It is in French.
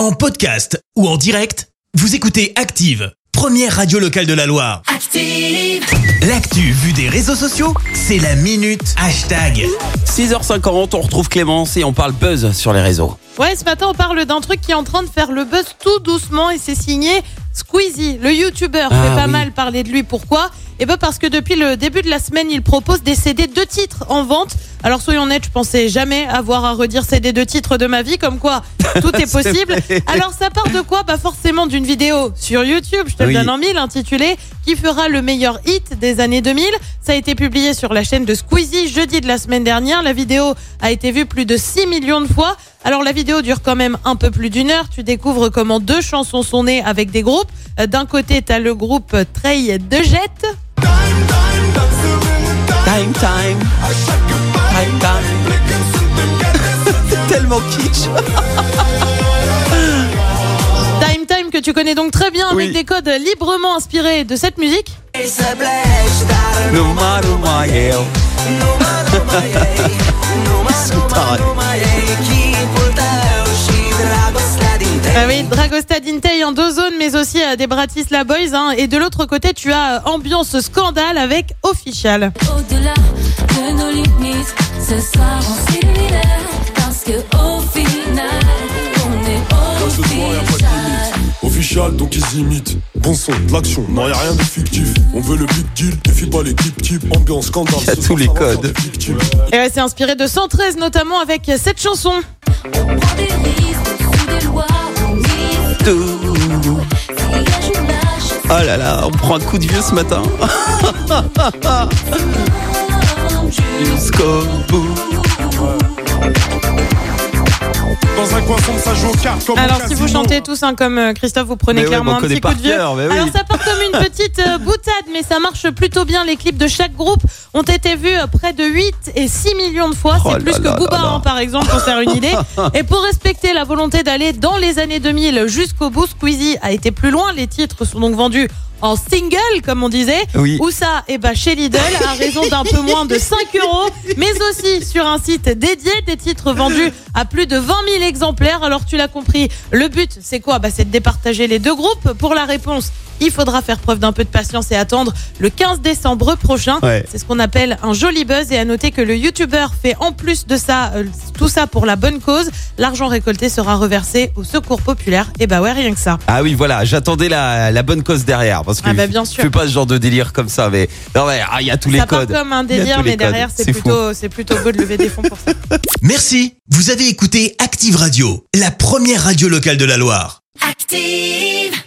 En podcast ou en direct, vous écoutez Active, première radio locale de la Loire. Active. L'actu vue des réseaux sociaux, c'est la minute hashtag. 6h50, on retrouve Clémence et on parle buzz sur les réseaux. Ouais, ce matin, on parle d'un truc qui est en train de faire le buzz tout doucement et c'est signé Squeezie, le youtubeur. Ah fait pas oui. mal parler de lui. Pourquoi? Eh ben parce que depuis le début de la semaine, il propose des CD deux titres en vente. Alors soyons honnêtes, je pensais jamais avoir à redire CD deux titres de ma vie, comme quoi tout est possible. Alors ça part de quoi? Bah forcément d'une vidéo sur YouTube, je te Oui. le donne en mille, intitulée Qui fera le meilleur hit des années 2000 Ça a été publié sur la chaîne de Squeezie jeudi de la semaine dernière. La vidéo a été vue plus de 6 millions de fois. Alors la vidéo dure quand même un peu plus d'une heure. Tu découvres comment deux chansons sont nées avec des groupes. D'un côté, tu as le groupe Trey de Jet. Time, time. Time, time. C'est tellement kitsch. Time Time que tu connais donc très bien Oui. avec des codes librement inspirés de cette musique. Ah oui, Dragostad Intei en deux zones, mais aussi euh, des Bratislava Boys. hein. Et de l'autre côté, tu as ambiance scandale avec Official. Au-delà de nos limites, ce soir on s'illumine parce que au final, on est Ce soir, y a pas de official. limite. Official, donc ils imitent. Bon son, de l'action, non y a rien de fictif. On veut le big deal, défie pas les types types. Ambiance, scandale. Y a ce tous les codes. Et ouais, c'est inspiré de 113 notamment avec cette chanson. On prend des risques sous des lois, on mise. Tout. S'il y a je lâche, Oh là là, on prend un coup de vieux ce matin. Jusqu'au bout. Dans un coin sombre, ça joue aux cartes comme Alors si vous chantez tous hein, comme euh, Christophe, vous prenez Mais clairement un petit coup de vieux. cœur, mais oui. Alors ça part comme une petite euh, boutade, mais ça marche plutôt bien. Les clips de chaque groupe ont été vus euh, près de 8 et 6 millions de fois. Oh C'est plus là que Booba, hein, par exemple, pour faire une idée. Et pour respecter la volonté d'aller dans les années 2000 jusqu'au bout, Squeezie a été plus loin. Les titres sont donc vendus en single, comme on disait. Oui. Où ça Eh ben chez Lidl, à raison d'un peu moins de 5 euros, mais aussi sur un site dédié, des titres vendus à plus de 20 000 exemplaires. Alors tu l'as compris, le but c'est quoi? Bah, C'est de départager les deux groupes. Pour la réponse, il faudra faire preuve d'un peu de patience et attendre le 15 décembre prochain. Ouais. C'est ce qu'on appelle un joli buzz et à noter que le youtubeur fait en plus de ça, euh, tout ça pour la bonne cause. L'argent récolté sera reversé au secours populaire. Et bah ouais, rien que ça. Ah oui, voilà, j'attendais la, la bonne cause derrière. Parce que Ah bah, bien sûr. je fais pas ce genre de délire comme ça, mais non, mais ah, il y a tous les part codes. comme un délire, mais derrière plutôt, c'est plutôt beau de lever des fonds pour ça. Merci, vous avez écouté Active Radio, la première radio locale de la Loire. active.